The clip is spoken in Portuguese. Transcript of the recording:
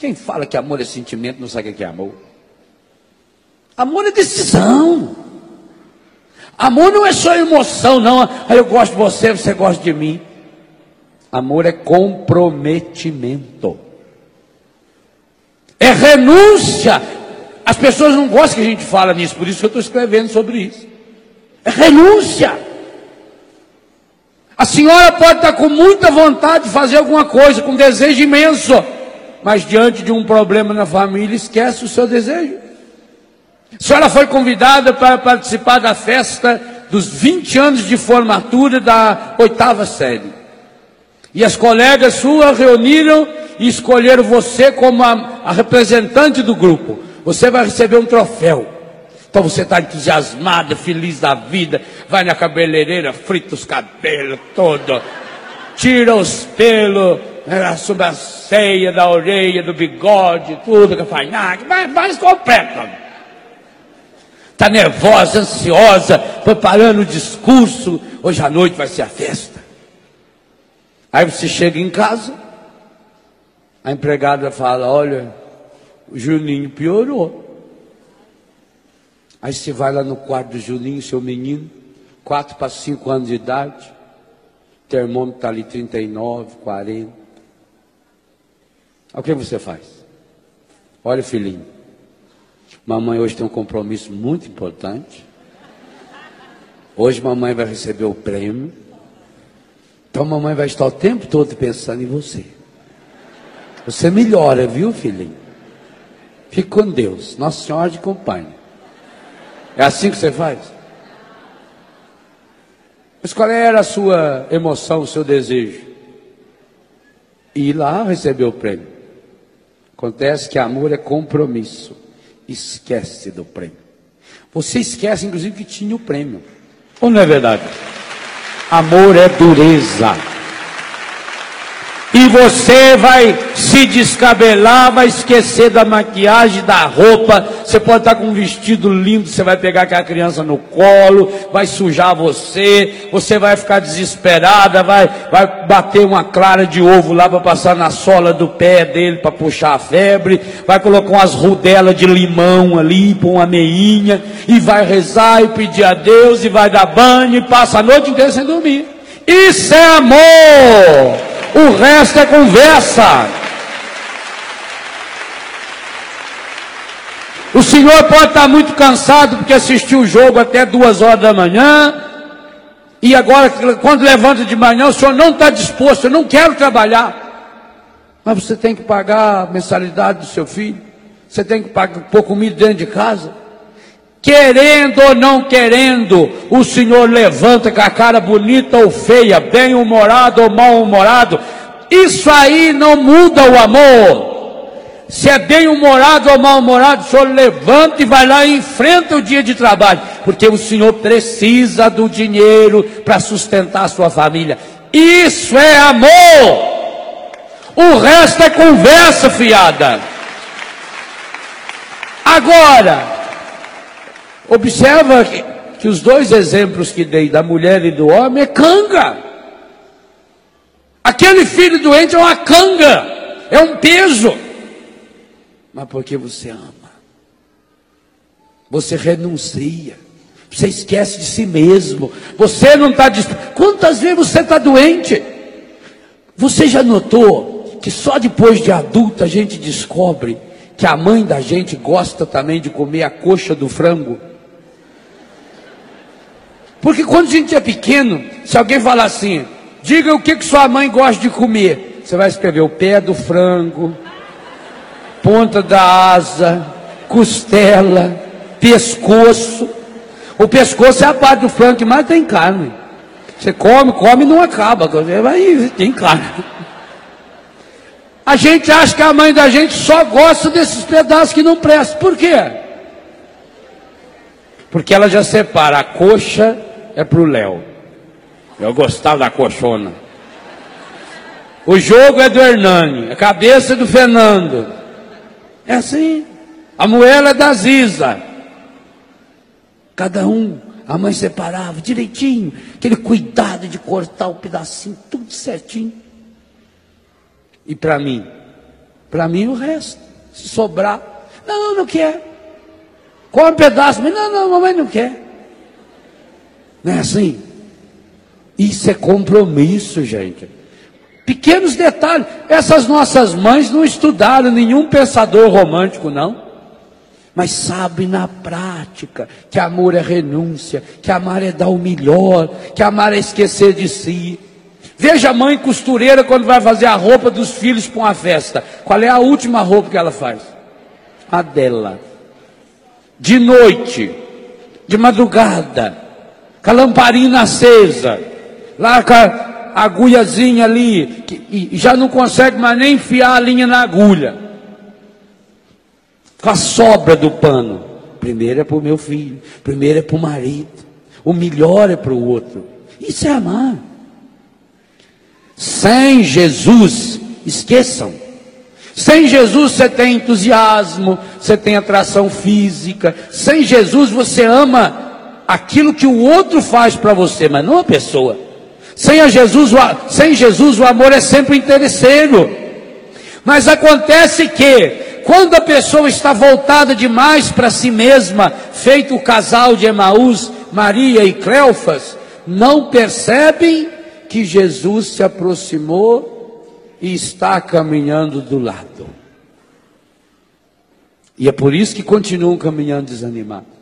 Quem fala que amor é sentimento não sabe o que é amor. Amor é decisão. Amor não é só emoção, não. Ah, eu gosto de você, você gosta de mim. Amor é comprometimento. É renúncia. As pessoas não gostam que a gente fala nisso, por isso que eu estou escrevendo sobre isso. É renúncia. A senhora pode estar com muita vontade de fazer alguma coisa, com desejo imenso, mas diante de um problema na família, esquece o seu desejo. A senhora foi convidada para participar da festa dos 20 anos de formatura da oitava série. E as colegas suas reuniram e escolheram você como a, a representante do grupo. Você vai receber um troféu. Então você está entusiasmado, feliz da vida, vai na cabeleireira, frita os cabelos todo, tira os pelos, a ceia da orelha, do bigode, tudo que faz, vai mais completa. Está nervosa, ansiosa, preparando o discurso. Hoje à noite vai ser a festa. Aí você chega em casa, a empregada fala: Olha, o Juninho piorou. Aí você vai lá no quarto do Juninho, seu menino, 4 para 5 anos de idade, termômetro está ali 39, 40. O que você faz? Olha, filhinho, mamãe hoje tem um compromisso muito importante. Hoje mamãe vai receber o prêmio. Então mamãe vai estar o tempo todo pensando em você. Você melhora, viu, filhinho? Fique com Deus. Nossa Senhora de acompanhe. É assim que você faz? Mas qual era a sua emoção, o seu desejo? Ir lá receber o prêmio. Acontece que amor é compromisso. Esquece do prêmio. Você esquece, inclusive, que tinha o prêmio. Ou não é verdade? Amor é dureza. E você vai se descabelar, vai esquecer da maquiagem, da roupa. Você pode estar com um vestido lindo, você vai pegar aquela criança no colo, vai sujar você, você vai ficar desesperada, vai, vai bater uma clara de ovo lá para passar na sola do pé dele para puxar a febre, vai colocar umas rodelas de limão ali, pôr uma meinha, e vai rezar e pedir a Deus, e vai dar banho, e passa a noite inteira sem dormir. Isso é amor! O resto é conversa. O senhor pode estar muito cansado porque assistiu o jogo até duas horas da manhã. E agora, quando levanta de manhã, o senhor não está disposto, eu não quero trabalhar. Mas você tem que pagar a mensalidade do seu filho. Você tem que pagar, pôr comida dentro de casa. Querendo ou não querendo, o Senhor levanta com a cara bonita ou feia, bem-humorado ou mal-humorado. Isso aí não muda o amor. Se é bem-humorado ou mal-humorado, o Senhor levanta e vai lá e enfrenta o dia de trabalho, porque o Senhor precisa do dinheiro para sustentar a sua família. Isso é amor. O resto é conversa fiada. Agora, Observa que, que os dois exemplos que dei da mulher e do homem é canga. Aquele filho doente é uma canga, é um peso. Mas porque você ama, você renuncia, você esquece de si mesmo, você não está disposto. Quantas vezes você está doente? Você já notou que só depois de adulta a gente descobre que a mãe da gente gosta também de comer a coxa do frango? Porque quando a gente é pequeno, se alguém falar assim, diga o que, que sua mãe gosta de comer, você vai escrever o pé do frango, ponta da asa, costela, pescoço. O pescoço é a parte do frango que mais tem carne. Você come, come e não acaba. Vai, tem carne. A gente acha que a mãe da gente só gosta desses pedaços que não prestam. Por quê? Porque ela já separa a coxa é pro Léo. Eu gostava da coxona. O jogo é do Hernani, a cabeça é do Fernando. É assim. A moela é da Ziza. Cada um, a mãe separava direitinho, aquele cuidado de cortar o pedacinho, tudo certinho. E para mim, Para mim o resto, se sobrar. Não, não quer. Come um pedaço, mas não, não, mamãe não quer. Não é assim? Isso é compromisso, gente. Pequenos detalhes. Essas nossas mães não estudaram nenhum pensador romântico, não. Mas sabem na prática que amor é renúncia, que amar é dar o melhor, que amar é esquecer de si. Veja a mãe costureira quando vai fazer a roupa dos filhos para uma festa. Qual é a última roupa que ela faz? A dela. De noite, de madrugada, com a lamparina acesa, lá com a agulhazinha ali, que, e já não consegue mais nem enfiar a linha na agulha, com a sobra do pano. Primeiro é para o meu filho, primeiro é para o marido, o melhor é para o outro. Isso é amar. Sem Jesus, esqueçam. Sem Jesus você tem entusiasmo, você tem atração física. Sem Jesus você ama aquilo que o outro faz para você, mas não a pessoa. Sem, a Jesus, sem Jesus o amor é sempre interesseiro. Mas acontece que, quando a pessoa está voltada demais para si mesma, feito o casal de Emaús, Maria e Cleofas, não percebem que Jesus se aproximou e está caminhando do lado. E é por isso que continuam caminhando desanimados.